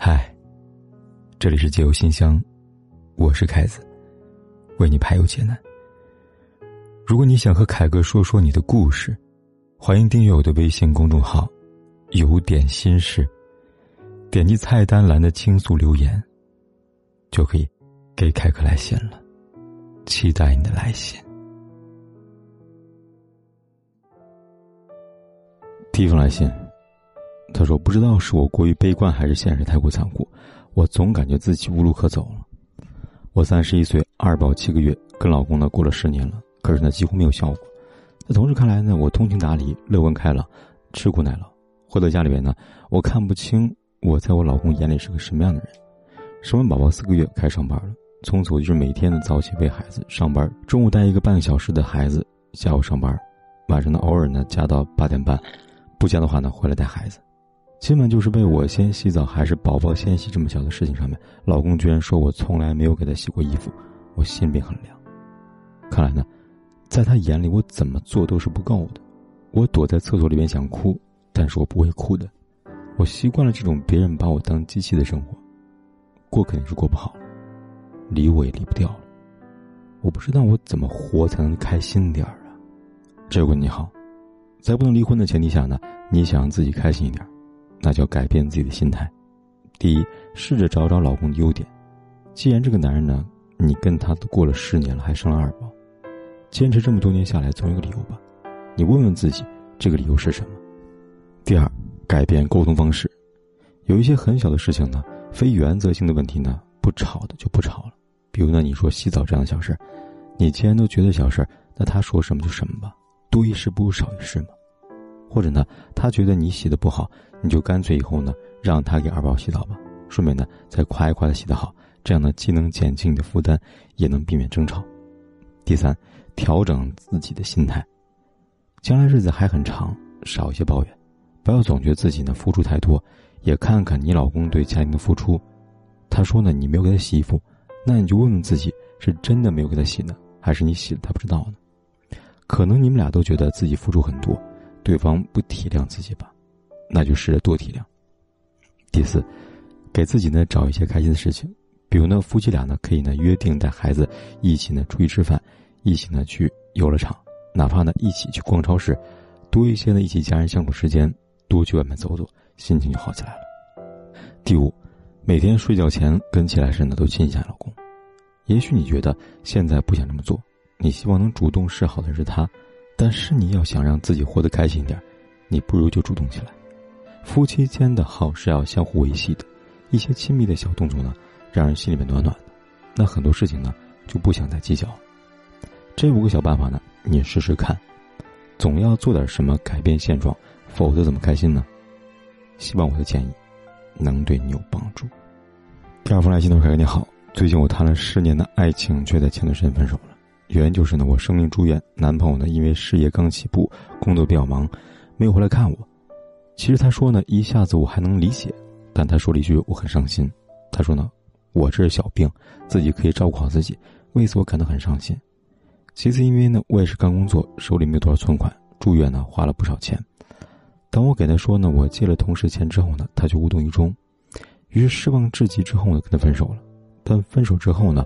嗨，这里是解忧信箱，我是凯子，为你排忧解难。如果你想和凯哥说说你的故事，欢迎订阅我的微信公众号“有点心事”，点击菜单栏的倾诉留言，就可以给凯哥来信了。期待你的来信。第一封来信。他说：“不知道是我过于悲观，还是现实太过残酷，我总感觉自己无路可走了。我三十一岁，二宝七个月，跟老公呢过了十年了，可是呢几乎没有效果。在同事看来呢，我通情达理，乐观开朗，吃苦耐劳。回到家里边呢，我看不清我在我老公眼里是个什么样的人。生完宝宝四个月，开始上班了，从此我就是每天的早起喂孩子，上班，中午带一个半小时的孩子，下午上班，晚上呢偶尔呢加到八点半，不加的话呢回来带孩子。”基本就是被我先洗澡还是宝宝先洗这么小的事情上面，老公居然说我从来没有给他洗过衣服，我心里很凉。看来呢，在他眼里我怎么做都是不够的。我躲在厕所里面想哭，但是我不会哭的。我习惯了这种别人把我当机器的生活，过肯定是过不好，离我也离不掉了。我不知道我怎么活才能开心点儿啊？这位你好，在不能离婚的前提下呢，你想让自己开心一点。那就要改变自己的心态。第一，试着找找老公的优点。既然这个男人呢，你跟他都过了十年了，还生了二宝，坚持这么多年下来，总有个理由吧？你问问自己，这个理由是什么？第二，改变沟通方式。有一些很小的事情呢，非原则性的问题呢，不吵的就不吵了。比如呢，你说洗澡这样的小事，你既然都觉得小事，那他说什么就什么吧，多一事不如少一事嘛。或者呢，他觉得你洗的不好，你就干脆以后呢，让他给二宝洗澡吧，顺便呢再夸一夸他洗的好，这样呢既能减轻你的负担，也能避免争吵。第三，调整自己的心态，将来日子还很长，少一些抱怨，不要总觉得自己呢付出太多，也看看你老公对家庭的付出。他说呢，你没有给他洗衣服，那你就问问自己，是真的没有给他洗呢，还是你洗了他不知道呢？可能你们俩都觉得自己付出很多。对方不体谅自己吧，那就试着多体谅。第四，给自己呢找一些开心的事情，比如呢夫妻俩呢可以呢约定带孩子一起呢出去吃饭，一起呢去游乐场，哪怕呢一起去逛超市，多一些呢一起家人相处时间，多去外面走走，心情就好起来了。第五，每天睡觉前跟起来时呢都亲一下老公。也许你觉得现在不想这么做，你希望能主动示好的是他。但是你要想让自己活得开心一点，你不如就主动起来。夫妻间的好是要相互维系的，一些亲密的小动作呢，让人心里面暖暖的。那很多事情呢，就不想再计较。这五个小办法呢，你试试看。总要做点什么改变现状，否则怎么开心呢？希望我的建议能对你有帮助。第二封来信的凯哥你好，最近我谈了十年的爱情，却在前段时间分手了。原因就是呢，我生病住院，男朋友呢因为事业刚起步，工作比较忙，没有回来看我。其实他说呢，一下子我还能理解，但他说了一句我很伤心。他说呢，我这是小病，自己可以照顾好自己，为此我感到很伤心。其次，因为呢我也是刚工作，手里没有多少存款，住院呢花了不少钱。当我给他说呢，我借了同事钱之后呢，他就无动于衷，于是失望至极之后呢，跟他分手了。但分手之后呢，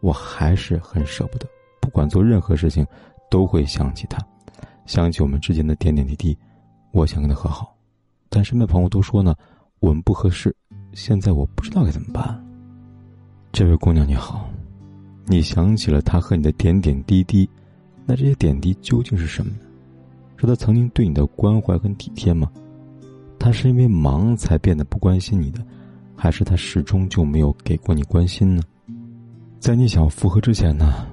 我还是很舍不得。不管做任何事情，都会想起他，想起我们之间的点点滴滴。我想跟他和好，但身边朋友都说呢，我们不合适。现在我不知道该怎么办。这位姑娘你好，你想起了他和你的点点滴滴，那这些点滴究竟是什么呢？是他曾经对你的关怀和体贴吗？他是因为忙才变得不关心你的，还是他始终就没有给过你关心呢？在你想复合之前呢？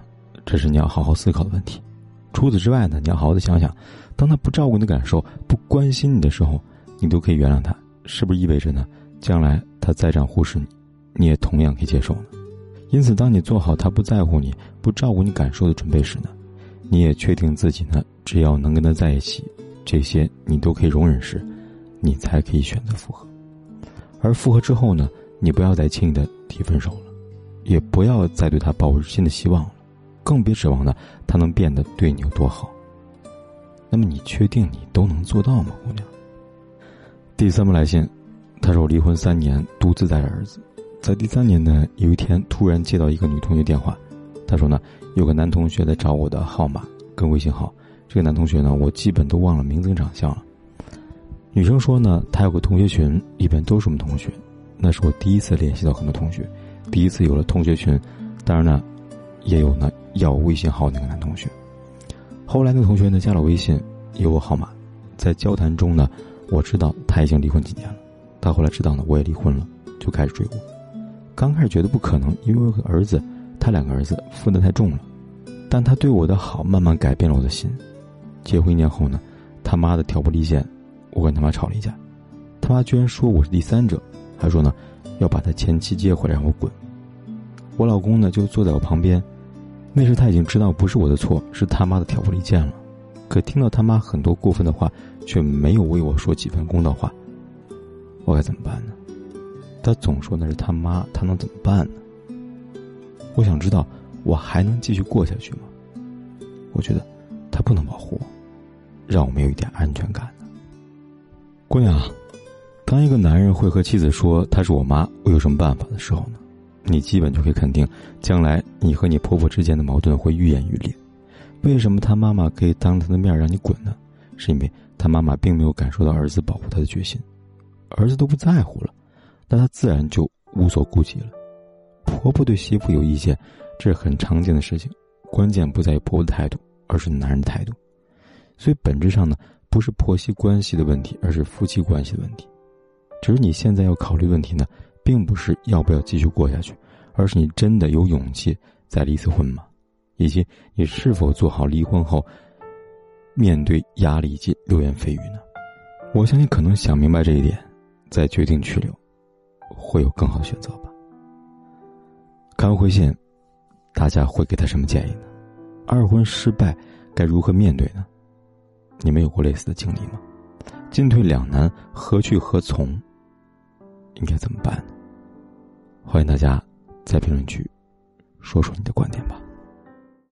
这是你要好好思考的问题。除此之外呢，你要好好的想想，当他不照顾你的感受、不关心你的时候，你都可以原谅他，是不是意味着呢，将来他再这样忽视你，你也同样可以接受呢？因此，当你做好他不在乎你、不照顾你感受的准备时呢，你也确定自己呢，只要能跟他在一起，这些你都可以容忍时，你才可以选择复合。而复合之后呢，你不要再轻易的提分手了，也不要再对他抱有新的希望了。更别指望呢，他能变得对你有多好。那么你确定你都能做到吗，姑娘？第三封来信，他说我离婚三年，独自带着儿子，在第三年呢，有一天突然接到一个女同学电话，他说呢，有个男同学在找我的号码跟微信号，这个男同学呢，我基本都忘了名字跟长相了。女生说呢，她有个同学群，里边都是我们同学，那是我第一次联系到很多同学，第一次有了同学群，当然呢，也有呢要微信号那个男同学。后来那个同学呢加了微信，有我号码，在交谈中呢，我知道他已经离婚几年了。他后来知道呢我也离婚了，就开始追我。刚开始觉得不可能，因为我儿子，他两个儿子负担太重了。但他对我的好慢慢改变了我的心。结婚一年后呢，他妈的挑拨离间。我跟他妈吵了一架，他妈居然说我是第三者，还说呢，要把他前妻接回来让我滚。我老公呢就坐在我旁边，那时他已经知道不是我的错，是他妈的挑拨离间了，可听到他妈很多过分的话，却没有为我说几分公道话。我该怎么办呢？他总说那是他妈，他能怎么办呢？我想知道，我还能继续过下去吗？我觉得，他不能保护我，让我没有一点安全感。姑娘，当一个男人会和妻子说她是我妈，我有什么办法的时候呢？你基本就可以肯定，将来你和你婆婆之间的矛盾会愈演愈烈。为什么他妈妈可以当他的面让你滚呢？是因为他妈妈并没有感受到儿子保护他的决心，儿子都不在乎了，那他自然就无所顾忌了。婆婆对媳妇有意见，这是很常见的事情，关键不在于婆婆的态度，而是男人的态度。所以本质上呢。不是婆媳关系的问题，而是夫妻关系的问题。只是你现在要考虑问题呢，并不是要不要继续过下去，而是你真的有勇气再离一次婚吗？以及你是否做好离婚后面对压力及流言蜚语呢？我相信可能想明白这一点，再决定去留，会有更好的选择吧。看完回信，大家会给他什么建议呢？二婚失败该如何面对呢？你们有过类似的经历吗？进退两难，何去何从？应该怎么办呢？欢迎大家在评论区说说你的观点吧。